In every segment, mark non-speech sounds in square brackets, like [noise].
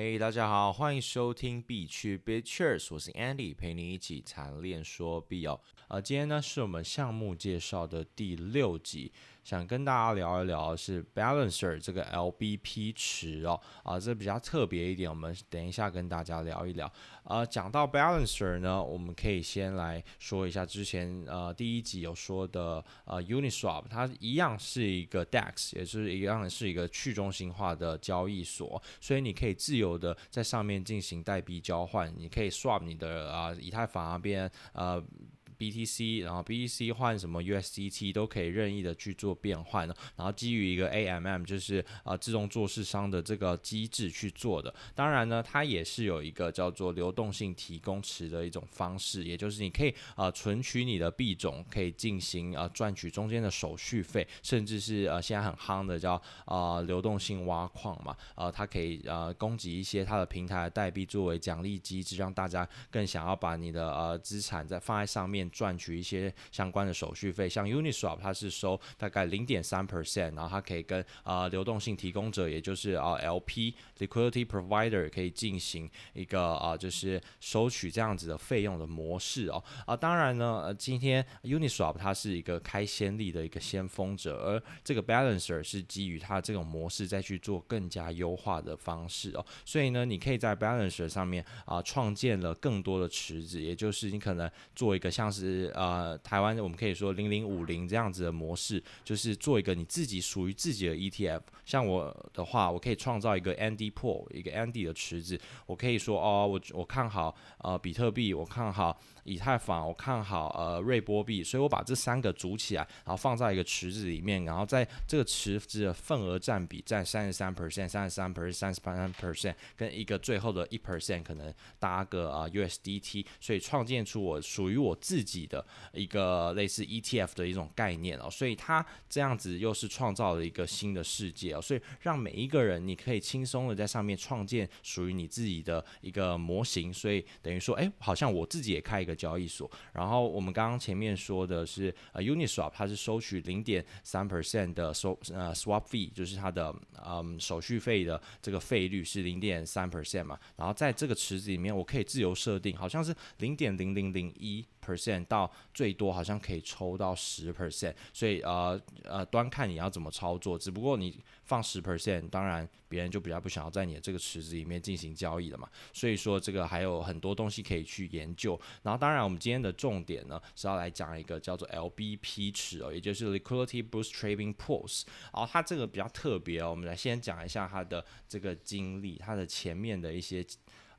嘿大家好，欢迎收听 B 区 b i t c h e r s 我是 Andy，陪你一起谈恋说必哦。呃，今天呢是我们项目介绍的第六集。想跟大家聊一聊是 Balancer 这个 LBP 池哦，啊，这比较特别一点，我们等一下跟大家聊一聊。呃，讲到 Balancer 呢，我们可以先来说一下之前呃第一集有说的呃 Uniswap，它一样是一个 DEX，也是一样是一个去中心化的交易所，所以你可以自由的在上面进行代币交换，你可以 swap 你的啊、以太坊那边呃。BTC，然后 BTC 换什么 USDT 都可以任意的去做变换的，然后基于一个 AMM 就是啊、呃、自动做市商的这个机制去做的。当然呢，它也是有一个叫做流动性提供池的一种方式，也就是你可以啊、呃、存取你的币种，可以进行啊、呃、赚取中间的手续费，甚至是呃现在很夯的叫啊、呃、流动性挖矿嘛，呃它可以呃供给一些它的平台代币作为奖励机制，让大家更想要把你的呃资产在放在上面。赚取一些相关的手续费，像 Uniswap 它是收大概零点三 percent，然后它可以跟啊、流动性提供者，也就是啊、LP Liquidity Provider 可以进行一个啊、就是收取这样子的费用的模式哦啊，当然呢，呃、今天 Uniswap 它是一个开先例的一个先锋者，而这个 Balancer 是基于它这种模式再去做更加优化的方式哦，所以呢，你可以在 Balancer 上面啊创建了更多的池子，也就是你可能做一个像是。是呃，台湾我们可以说零零五零这样子的模式，就是做一个你自己属于自己的 ETF。像我的话，我可以创造一个 Andy Pool，一个 Andy 的池子。我可以说哦，我我看好呃比特币，我看好以太坊，我看好呃瑞波币，所以我把这三个组起来，然后放在一个池子里面，然后在这个池子的份额占比占三十三 percent、三十三 percent、三十三 percent，跟一个最后的一 percent 可能搭个啊、USDT，所以创建出我属于我自己。的一个类似 ETF 的一种概念哦，所以它这样子又是创造了一个新的世界哦，所以让每一个人你可以轻松的在上面创建属于你自己的一个模型，所以等于说，哎，好像我自己也开一个交易所。然后我们刚刚前面说的是呃 Uniswap，它是收取零点三 percent 的收呃 swap fee，就是它的嗯手续费的这个费率是零点三 percent 嘛。然后在这个池子里面，我可以自由设定，好像是零点零零零一。Percent 到最多好像可以抽到十 percent，所以呃呃端看你要怎么操作，只不过你放十 percent，当然别人就比较不想要在你的这个池子里面进行交易了嘛，所以说这个还有很多东西可以去研究。然后当然我们今天的重点呢是要来讲一个叫做 LBP 池哦，也就是 Liquidity Bootstrapping Pools。然后它这个比较特别哦，我们来先讲一下它的这个经历，它的前面的一些。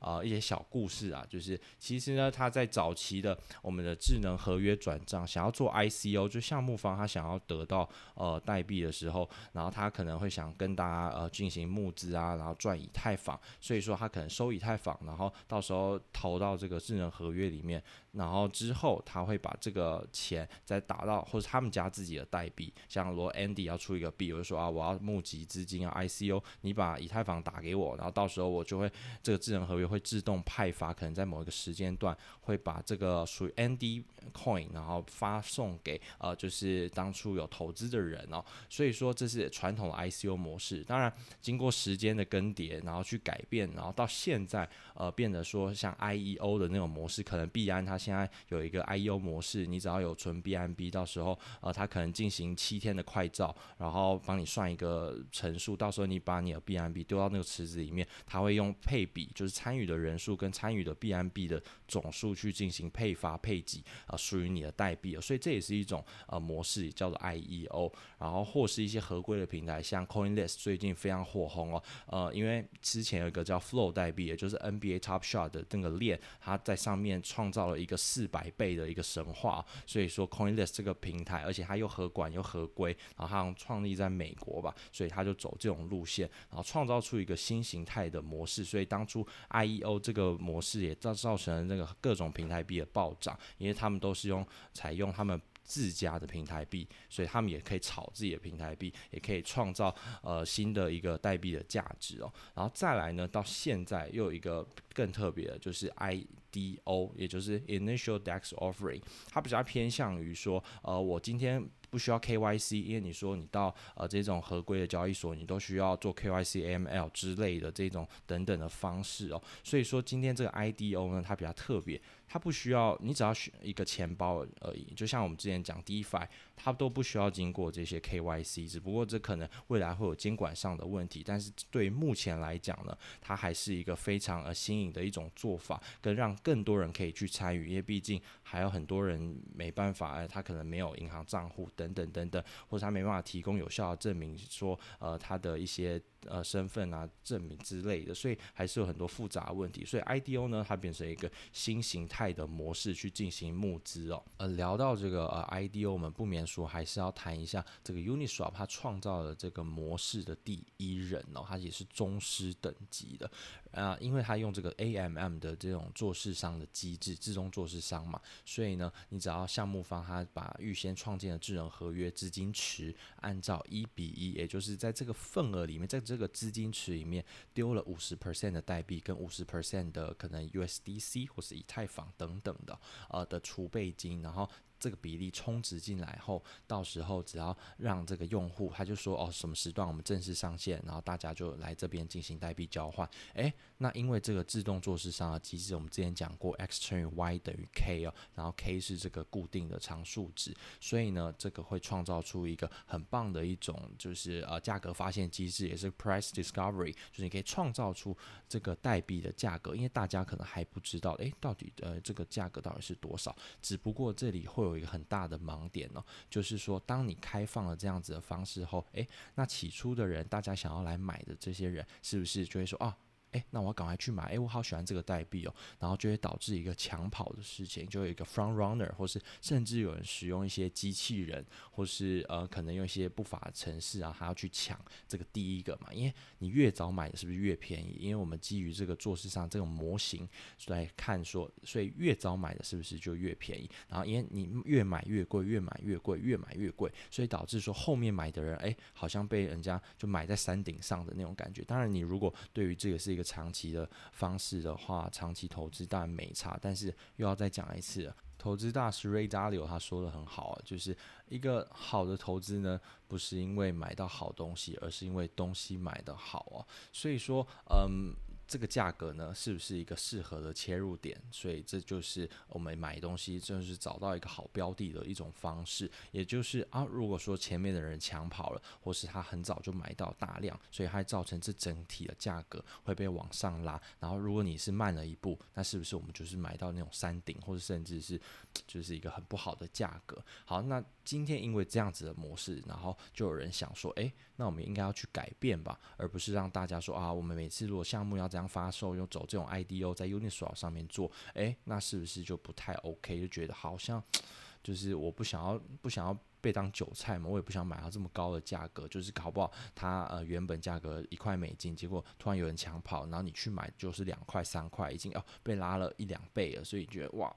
啊、呃，一些小故事啊，就是其实呢，他在早期的我们的智能合约转账，想要做 ICO，就项目方他想要得到呃代币的时候，然后他可能会想跟大家呃进行募资啊，然后赚以太坊，所以说他可能收以太坊，然后到时候投到这个智能合约里面，然后之后他会把这个钱再打到或者他们家自己的代币，像如果 Andy 要出一个币，我就说啊，我要募集资金啊 ICO，你把以太坊打给我，然后到时候我就会这个智能合约。会自动派发，可能在某一个时间段会把这个属于 Andy Coin，然后发送给呃，就是当初有投资的人哦。所以说这是传统的 ICO 模式。当然，经过时间的更迭，然后去改变，然后到现在呃，变得说像 IEO 的那种模式，可能币安它现在有一个 IEO 模式，你只要有存 BNB，到时候呃，它可能进行七天的快照，然后帮你算一个乘数，到时候你把你的 BNB 丢到那个池子里面，它会用配比，就是参与。的人数跟参与的 BNB 的总数去进行配发配给啊，属于你的代币，所以这也是一种呃模式，叫做 IEO。然后或是一些合规的平台，像 CoinList 最近非常火红哦，呃，因为之前有一个叫 Flow 代币，也就是 NBA Top Shot 的那个链，它在上面创造了一个四百倍的一个神话，所以说 CoinList 这个平台，而且它又合管又合规，然后它创立在美国吧，所以它就走这种路线，然后创造出一个新形态的模式，所以当初 I IEO 这个模式也造造成了那个各种平台币的暴涨，因为他们都是用采用他们自家的平台币，所以他们也可以炒自己的平台币，也可以创造呃新的一个代币的价值哦。然后再来呢，到现在又有一个更特别的，就是 IDO，也就是 Initial DEX Offering，它比较偏向于说，呃，我今天不需要 KYC，因为你说你到呃这种合规的交易所，你都需要做 KYC、AML 之类的这种等等的方式哦。所以说今天这个 IDO 呢，它比较特别。它不需要，你只要选一个钱包而已，就像我们之前讲 DeFi，它都不需要经过这些 KYC，只不过这可能未来会有监管上的问题，但是对于目前来讲呢，它还是一个非常呃新颖的一种做法，跟让更多人可以去参与，因为毕竟还有很多人没办法，他可能没有银行账户等等等等，或者他没办法提供有效的证明说，呃，他的一些。呃，身份啊，证明之类的，所以还是有很多复杂问题。所以 IDO 呢，它变成一个新形态的模式去进行募资哦。呃，聊到这个呃 IDO，我们不免说还是要谈一下这个 Uniswap 它创造了这个模式的第一人哦，他也是宗师等级的。啊，因为他用这个 AMM 的这种做市商的机制，自动做市商嘛，所以呢，你只要项目方他把预先创建的智能合约资金池按照一比一，也就是在这个份额里面，在这个资金池里面丢了五十 percent 的代币跟五十 percent 的可能 USDC 或是以太坊等等的呃的储备金，然后。这个比例充值进来后，到时候只要让这个用户，他就说哦，什么时段我们正式上线，然后大家就来这边进行代币交换。诶，那因为这个自动做市商的机制，我们之前讲过，x 乘以 y 等于 k 哦，然后 k 是这个固定的常数值，所以呢，这个会创造出一个很棒的一种就是呃价格发现机制，也是 price discovery，就是你可以创造出这个代币的价格，因为大家可能还不知道，诶，到底呃这个价格到底是多少，只不过这里会有有。一个很大的盲点哦，就是说，当你开放了这样子的方式后，诶，那起初的人，大家想要来买的这些人，是不是就会说啊？诶，那我要赶快去买，诶，我好喜欢这个代币哦，然后就会导致一个抢跑的事情，就有一个 front runner，或是甚至有人使用一些机器人，或是呃，可能用一些不法的程式啊，还要去抢这个第一个嘛，因为你越早买的是不是越便宜？因为我们基于这个做市上这种模型来看说，所以越早买的是不是就越便宜？然后因为你越买越贵，越买越贵，越买越贵，所以导致说后面买的人，诶，好像被人家就买在山顶上的那种感觉。当然，你如果对于这个是一个长期的方式的话，长期投资当然没差，但是又要再讲一次，投资大师 Ray Dalio 他说的很好啊，就是一个好的投资呢，不是因为买到好东西，而是因为东西买的好啊。所以说，嗯。这个价格呢，是不是一个适合的切入点？所以这就是我们买东西，就是找到一个好标的的一种方式。也就是啊，如果说前面的人抢跑了，或是他很早就买到大量，所以它造成这整体的价格会被往上拉。然后如果你是慢了一步，那是不是我们就是买到那种山顶，或者甚至是 [tsk] 就是一个很不好的价格？好，那今天因为这样子的模式，然后就有人想说，诶，那我们应该要去改变吧，而不是让大家说啊，我们每次如果项目要这样。发售又走这种 IDO 在 Uniswap 上面做，诶，那是不是就不太 OK？就觉得好像 [tsk] 就是我不想要，不想要。被当韭菜嘛，我也不想买到这么高的价格，就是搞不好它呃原本价格一块美金，结果突然有人抢跑，然后你去买就是两块三块，已经哦被拉了一两倍了，所以觉得哇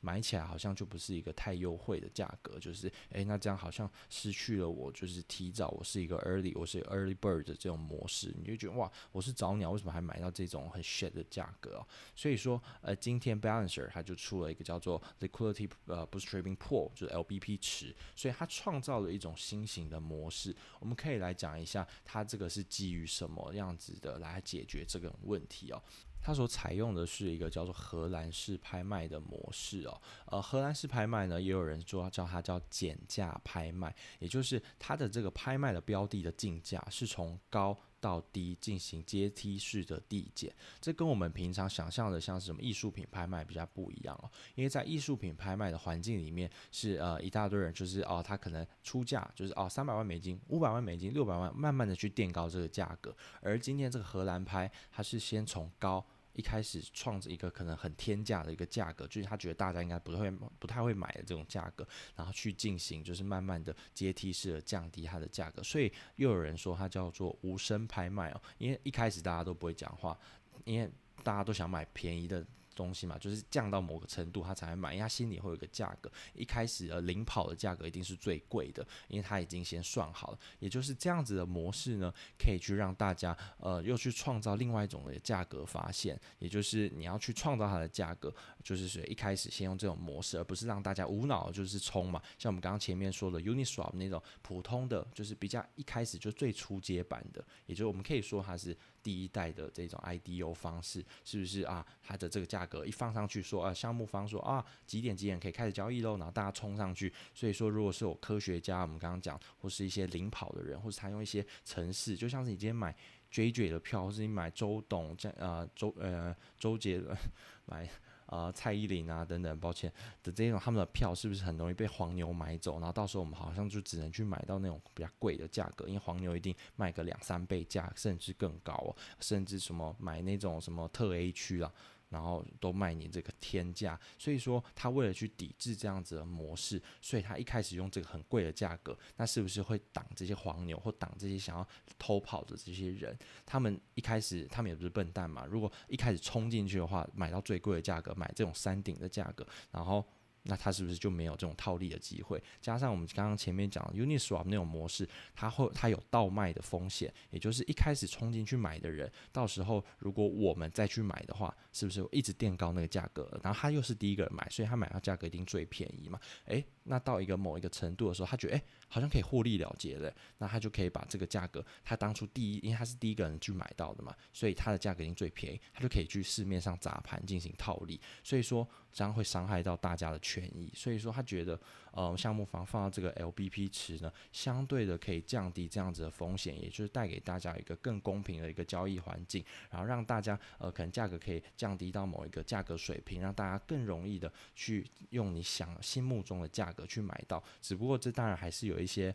买起来好像就不是一个太优惠的价格，就是诶，那这样好像失去了我就是提早我是一个 early 我是 early bird 的这种模式，你就觉得哇我是早鸟，为什么还买到这种很 shit 的价格哦？所以说呃今天 Balancer 它就出了一个叫做 Liquidity 呃 Bootstrapping Pool 就是 LBP 池，所以它。创造了一种新型的模式，我们可以来讲一下，它这个是基于什么样子的来解决这个问题哦。它所采用的是一个叫做荷兰式拍卖的模式哦。呃，荷兰式拍卖呢，也有人说叫它叫减价拍卖，也就是它的这个拍卖的标的的进价是从高。到低进行阶梯式的递减，这跟我们平常想象的像什么艺术品拍卖比较不一样哦。因为在艺术品拍卖的环境里面，是呃一大堆人，就是哦他可能出价就是哦三百万美金、五百万美金、六百万，慢慢的去垫高这个价格。而今天这个荷兰拍，它是先从高。一开始创着一个可能很天价的一个价格，就是他觉得大家应该不会不太会买的这种价格，然后去进行就是慢慢的阶梯式的降低它的价格，所以又有人说它叫做无声拍卖哦，因为一开始大家都不会讲话，因为大家都想买便宜的。东西嘛，就是降到某个程度他才会买，因为他心里会有个价格。一开始呃领跑的价格一定是最贵的，因为他已经先算好了。也就是这样子的模式呢，可以去让大家呃又去创造另外一种的价格发现，也就是你要去创造它的价格，就是说一开始先用这种模式，而不是让大家无脑就是冲嘛。像我们刚刚前面说的 Uniswap 那种普通的，就是比较一开始就最初阶版的，也就是我们可以说它是。第一代的这种 IDO 方式是不是啊？它的这个价格一放上去说，啊，项目方说啊，几点几点可以开始交易喽，然后大家冲上去。所以说，如果是有科学家，我们刚刚讲，或是一些领跑的人，或是他用一些城市，就像是你今天买 JJ 的票，或是你买周董这呃周呃周杰伦 [laughs] 买。呃，蔡依林啊，等等，抱歉的这种他们的票是不是很容易被黄牛买走？然后到时候我们好像就只能去买到那种比较贵的价格，因为黄牛一定卖个两三倍价，甚至更高哦，甚至什么买那种什么特 A 区啊。然后都卖你这个天价，所以说他为了去抵制这样子的模式，所以他一开始用这个很贵的价格，那是不是会挡这些黄牛或挡这些想要偷跑的这些人？他们一开始他们也不是笨蛋嘛，如果一开始冲进去的话，买到最贵的价格，买这种山顶的价格，然后。那他是不是就没有这种套利的机会？加上我们刚刚前面讲的 Uniswap 那种模式，它会它有倒卖的风险，也就是一开始冲进去买的人，到时候如果我们再去买的话，是不是一直垫高那个价格？然后他又是第一个人买，所以他买到价格一定最便宜嘛？诶，那到一个某一个程度的时候，他觉得诶，好像可以获利了结了，那他就可以把这个价格，他当初第一，因为他是第一个人去买到的嘛，所以他的价格一定最便宜，他就可以去市面上砸盘进行套利。所以说。这样会伤害到大家的权益，所以说他觉得，呃，项目房放到这个 LBP 池呢，相对的可以降低这样子的风险，也就是带给大家一个更公平的一个交易环境，然后让大家，呃，可能价格可以降降低到某一个价格水平，让大家更容易的去用你想心目中的价格去买到。只不过这当然还是有一些，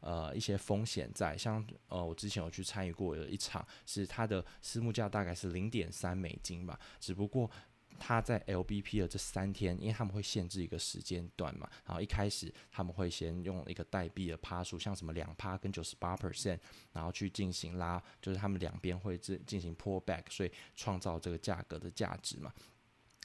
呃，一些风险在，像呃，我之前有去参与过有一场，是它的私募价大概是零点三美金吧，只不过。他在 LBP 的这三天，因为他们会限制一个时间段嘛，然后一开始他们会先用一个代币的趴数，像什么两趴跟九十八 percent，然后去进行拉，就是他们两边会进进行 pull back，所以创造这个价格的价值嘛。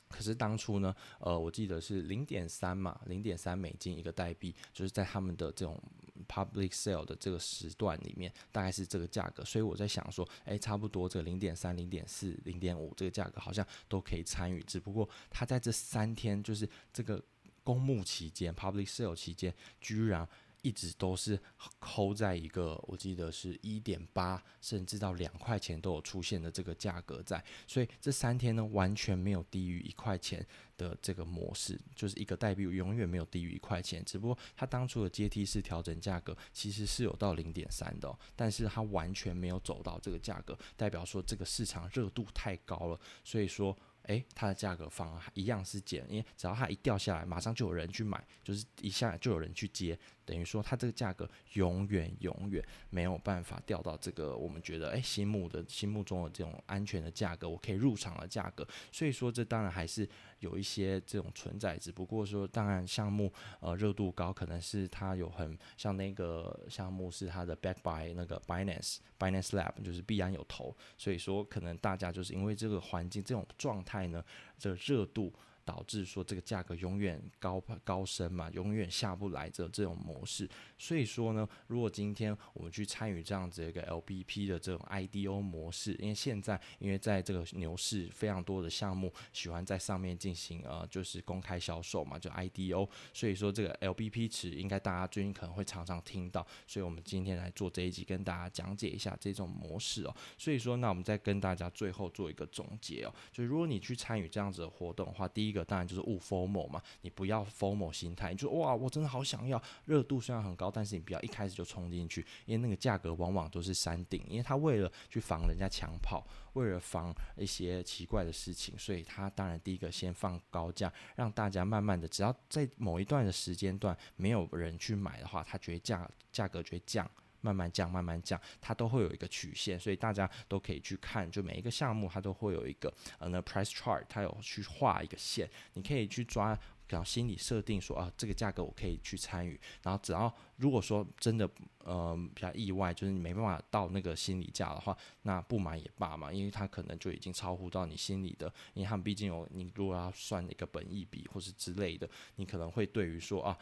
可是当初呢，呃，我记得是零点三嘛，零点三美金一个代币，就是在他们的这种。Public sale 的这个时段里面大概是这个价格，所以我在想说，哎，差不多这个零点三、零点四、零点五这个价格好像都可以参与，只不过他在这三天就是这个公募期间，Public sale 期间，居然。一直都是抠在一个，我记得是一点八，甚至到两块钱都有出现的这个价格在，所以这三天呢，完全没有低于一块钱的这个模式，就是一个代币永远没有低于一块钱，只不过它当初的阶梯式调整价格其实是有到零点三的，但是它完全没有走到这个价格，代表说这个市场热度太高了，所以说。诶，它的价格反而一样是减，因为只要它一掉下来，马上就有人去买，就是一下就有人去接，等于说它这个价格永远永远没有办法掉到这个我们觉得诶心目的心目中的这种安全的价格，我可以入场的价格。所以说这当然还是有一些这种存在，只不过说当然项目呃热度高，可能是它有很像那个项目是它的 back by 那个 Binance Binance Lab 就是必然有投，所以说可能大家就是因为这个环境这种状态。呢，这热度导致说这个价格永远高高升嘛，永远下不来的这种模式。所以说呢，如果今天我们去参与这样子一个 LBP 的这种 IDO 模式，因为现在因为在这个牛市，非常多的项目喜欢在上面进行呃，就是公开销售嘛，就 IDO。所以说这个 LBP 池应该大家最近可能会常常听到。所以我们今天来做这一集，跟大家讲解一下这种模式哦。所以说，那我们再跟大家最后做一个总结哦，就是如果你去参与这样子的活动的话，第一个。当然就是勿 formal 嘛，你不要 formal 心态，你就哇，我真的好想要，热度虽然很高，但是你不要一开始就冲进去，因为那个价格往往都是山顶，因为他为了去防人家抢跑，为了防一些奇怪的事情，所以他当然第一个先放高价，让大家慢慢的，只要在某一段的时间段没有人去买的话，他觉得价价格就会降。慢慢降，慢慢降，它都会有一个曲线，所以大家都可以去看，就每一个项目它都会有一个呃那 price chart，它有去画一个线，你可以去抓然后心理设定说啊，这个价格我可以去参与，然后只要如果说真的呃比较意外，就是你没办法到那个心理价的话，那不买也罢嘛，因为它可能就已经超乎到你心里的，因为他们毕竟有你如果要算一个本益比或是之类的，你可能会对于说啊。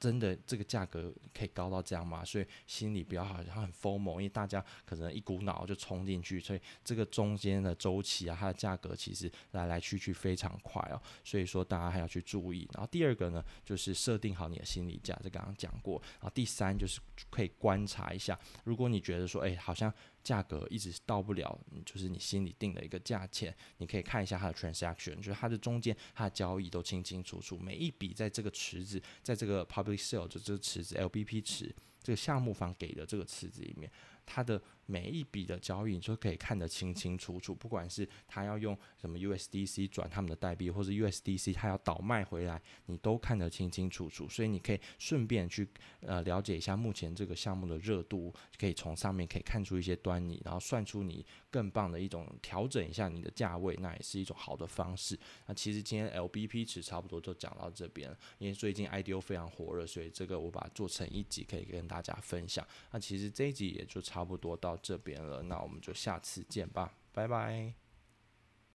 真的这个价格可以高到这样吗？所以心里比较好像很 FOMO，因为大家可能一股脑就冲进去，所以这个中间的周期啊，它的价格其实来来去去非常快哦，所以说大家还要去注意。然后第二个呢，就是设定好你的心理价，这刚刚讲过。然后第三就是可以观察一下，如果你觉得说，哎，好像。价格一直到不了，就是你心里定的一个价钱，你可以看一下它的 transaction，就是它的中间它的交易都清清楚楚，每一笔在这个池子，在这个 public sale 就这个池子 LBP 池，这个项目方给的这个池子里面，它的。每一笔的交易，你就可以看得清清楚楚。不管是他要用什么 USDC 转他们的代币，或者 USDC 他要倒卖回来，你都看得清清楚楚。所以你可以顺便去呃了解一下目前这个项目的热度，可以从上面可以看出一些端倪，然后算出你更棒的一种调整一下你的价位，那也是一种好的方式。那其实今天 LBP 池差不多就讲到这边，因为最近 IDO 非常火热，所以这个我把它做成一集可以跟大家分享。那其实这一集也就差不多到这边了，那我们就下次见吧，拜拜。